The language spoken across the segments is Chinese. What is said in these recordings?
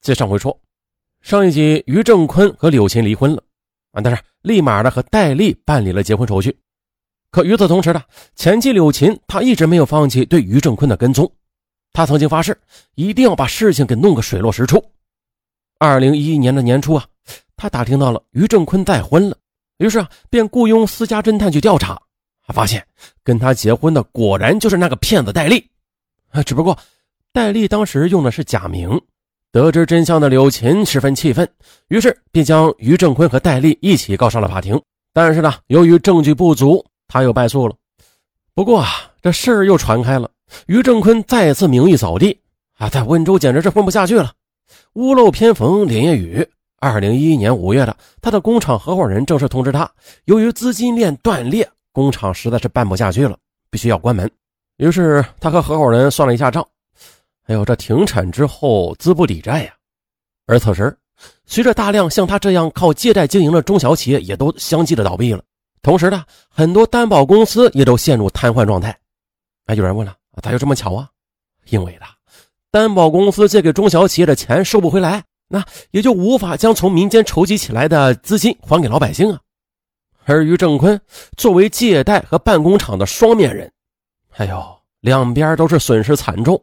接上回说，上一集于正坤和柳琴离婚了啊，但是立马的和戴丽办理了结婚手续。可与此同时呢，前妻柳琴她一直没有放弃对于正坤的跟踪，她曾经发誓一定要把事情给弄个水落石出。二零一一年的年初啊，他打听到了于正坤再婚了，于是啊，便雇佣私家侦探去调查，发现跟他结婚的果然就是那个骗子戴丽啊，只不过。戴丽当时用的是假名，得知真相的柳琴十分气愤，于是便将于正坤和戴丽一起告上了法庭。但是呢，由于证据不足，他又败诉了。不过啊，这事又传开了，于正坤再次名誉扫地啊，在温州简直是混不下去了。屋漏偏逢连夜雨，二零一一年五月的，他的工厂合伙人正式通知他，由于资金链断裂，工厂实在是办不下去了，必须要关门。于是他和合伙人算了一下账。哎呦，这停产之后资不抵债呀！而此时，随着大量像他这样靠借贷经营的中小企业也都相继的倒闭了，同时呢，很多担保公司也都陷入瘫痪状态。哎，有人问了，咋就这么巧啊？因为呢，担保公司借给中小企业的钱收不回来，那也就无法将从民间筹集起来的资金还给老百姓啊。而于正坤作为借贷和办工厂的双面人，哎呦，两边都是损失惨重。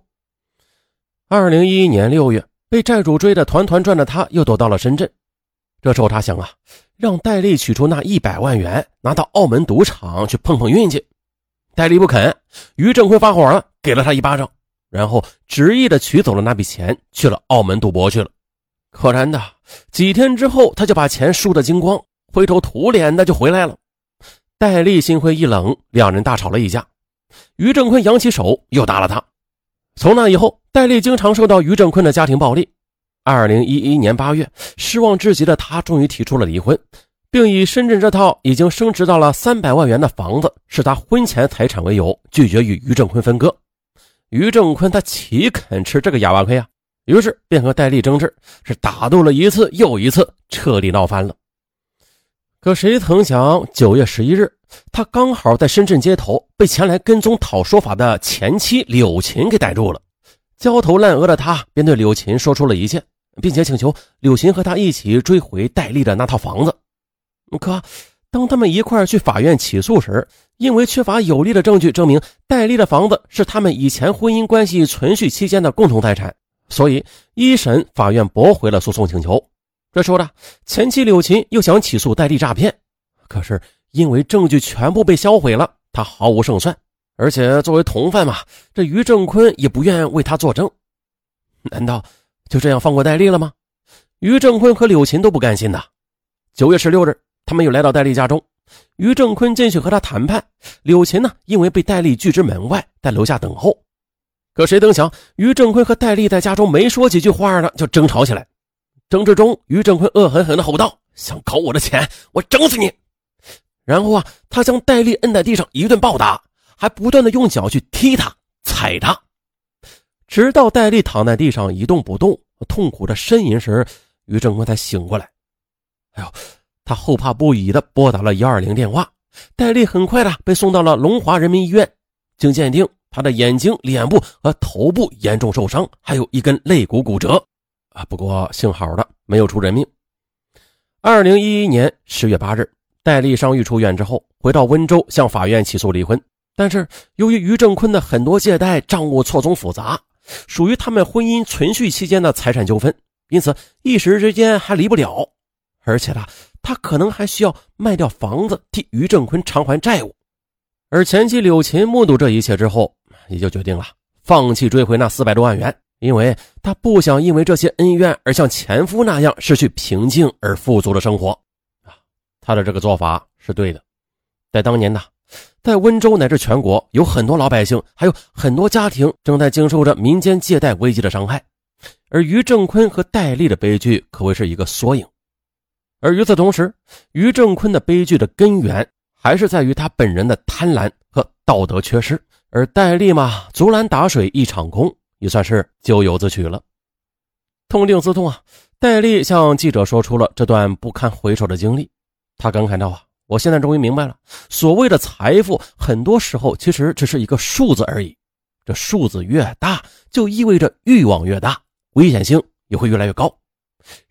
二零一一年六月，被债主追得团团转的他，又躲到了深圳。这时候他想啊，让戴丽取出那一百万元，拿到澳门赌场去碰碰运气。戴丽不肯，于正辉发火了，给了他一巴掌，然后执意的取走了那笔钱，去了澳门赌博去了。可然的，几天之后，他就把钱输得精光，灰头土脸的就回来了。戴丽心灰意冷，两人大吵了一架。于正坤扬起手，又打了他。从那以后，戴丽经常受到于正坤的家庭暴力。二零一一年八月，失望至极的他终于提出了离婚，并以深圳这套已经升值到了三百万元的房子是他婚前财产为由，拒绝与于正坤分割。于正坤他岂肯吃这个哑巴亏啊？于是便和戴丽争执，是打斗了一次又一次，彻底闹翻了。可谁曾想，九月十一日，他刚好在深圳街头被前来跟踪讨说法的前妻柳琴给逮住了。焦头烂额的他便对柳琴说出了一切，并且请求柳琴和他一起追回戴丽的那套房子。可当他们一块去法院起诉时，因为缺乏有力的证据证明戴丽的房子是他们以前婚姻关系存续期间的共同财产，所以一审法院驳回了诉讼请求。这时候呢，前妻柳琴又想起诉戴丽诈骗，可是因为证据全部被销毁了，他毫无胜算。而且作为同犯嘛，这于正坤也不愿为他作证。难道就这样放过戴丽了吗？于正坤和柳琴都不甘心呐。九月十六日，他们又来到戴丽家中，于正坤进去和他谈判，柳琴呢，因为被戴丽拒之门外，在楼下等候。可谁曾想，于正坤和戴丽在家中没说几句话呢，就争吵起来。争执中，于正坤恶狠狠地吼道：“想搞我的钱，我整死你！”然后啊，他将戴丽摁在地上一顿暴打，还不断的用脚去踢他、踩他，直到戴丽躺在地上一动不动、痛苦的呻吟时，于正坤才醒过来。哎呦，他后怕不已的拨打了幺二零电话。戴丽很快的被送到了龙华人民医院，经鉴定，他的眼睛、脸部和头部严重受伤，还有一根肋骨骨折。啊，不过幸好的没有出人命。二零一一年十月八日，戴丽伤愈出院之后，回到温州向法院起诉离婚。但是由于于正坤的很多借贷账务错综复杂，属于他们婚姻存续期间的财产纠纷，因此一时之间还离不了。而且呢，他可能还需要卖掉房子替于正坤偿还债务。而前妻柳琴目睹这一切之后，也就决定了放弃追回那四百多万元。因为他不想因为这些恩怨而像前夫那样失去平静而富足的生活，啊，他的这个做法是对的。在当年呢，在温州乃至全国，有很多老百姓，还有很多家庭正在经受着民间借贷危机的伤害，而于正坤和戴丽的悲剧可谓是一个缩影。而与此同时，于正坤的悲剧的根源还是在于他本人的贪婪和道德缺失，而戴丽嘛，竹篮打水一场空。也算是咎由自取了。痛定思痛啊，戴丽向记者说出了这段不堪回首的经历。他感慨道：“啊，我现在终于明白了，所谓的财富，很多时候其实只是一个数字而已。这数字越大，就意味着欲望越大，危险性也会越来越高。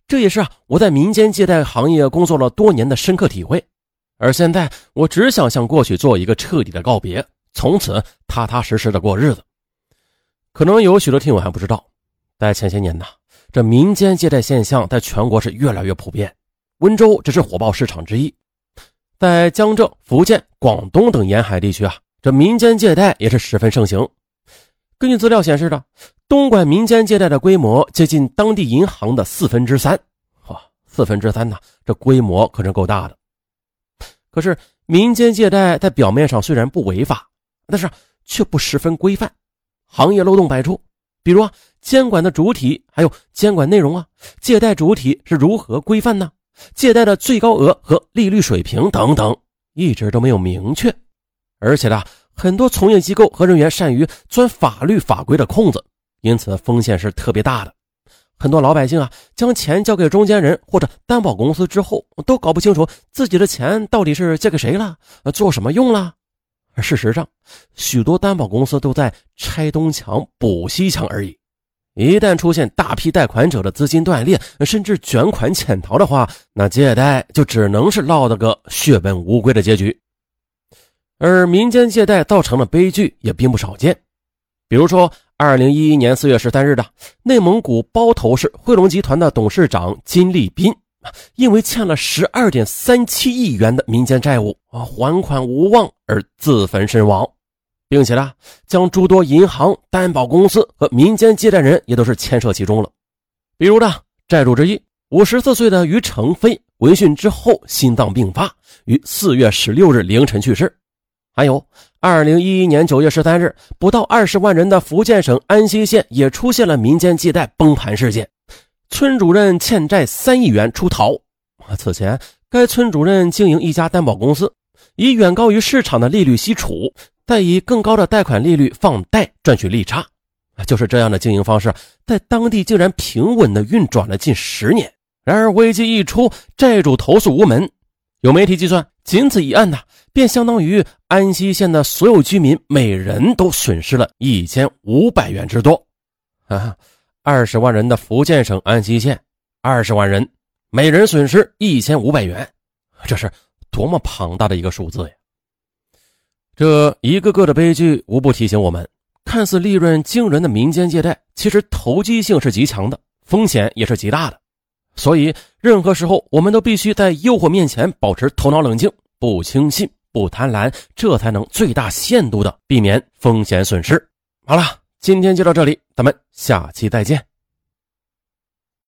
这也是啊，我在民间借贷行业工作了多年的深刻体会。而现在，我只想向过去做一个彻底的告别，从此踏踏实实的过日子。可能有许多听友还不知道，在前些年呢，这民间借贷现象在全国是越来越普遍，温州只是火爆市场之一。在江浙、福建、广东等沿海地区啊，这民间借贷也是十分盛行。根据资料显示的，东莞民间借贷的规模接近当地银行的四分之三，哇，四分之三呢，这规模可是够大的。可是，民间借贷在表面上虽然不违法，但是却不十分规范，行业漏洞百出。比如啊，监管的主体还有监管内容啊，借贷主体是如何规范呢？借贷的最高额和利率水平等等，一直都没有明确，而且呢。很多从业机构和人员善于钻法律法规的空子，因此风险是特别大的。很多老百姓啊，将钱交给中间人或者担保公司之后，都搞不清楚自己的钱到底是借给谁了，做什么用了。事实上，许多担保公司都在拆东墙补西墙而已。一旦出现大批贷款者的资金断裂，甚至卷款潜逃的话，那借贷就只能是落得个血本无归的结局。而民间借贷造成的悲剧也并不少见，比如说，二零一一年四月十三日的内蒙古包头市汇龙集团的董事长金立斌，因为欠了十二点三七亿元的民间债务啊，还款无望而自焚身亡，并且呢，将诸多银行、担保公司和民间借贷人也都是牵涉其中了。比如呢，债主之一五十四岁的于成飞，闻讯之后心脏病发，于四月十六日凌晨去世。还有，二零一一年九月十三日，不到二十万人的福建省安溪县也出现了民间借贷崩盘事件，村主任欠债三亿元出逃。此前，该村主任经营一家担保公司，以远高于市场的利率吸储，再以更高的贷款利率放贷赚取利差。就是这样的经营方式，在当地竟然平稳地运转了近十年。然而危机一出，债主投诉无门。有媒体计算，仅此一案呢，便相当于安溪县的所有居民每人都损失了一千五百元之多。啊，二十万人的福建省安溪县，二十万人，每人损失一千五百元，这是多么庞大的一个数字呀！这一个个的悲剧，无不提醒我们，看似利润惊人的民间借贷，其实投机性是极强的，风险也是极大的。所以，任何时候我们都必须在诱惑面前保持头脑冷静，不轻信，不贪婪，这才能最大限度的避免风险损失。好了，今天就到这里，咱们下期再见。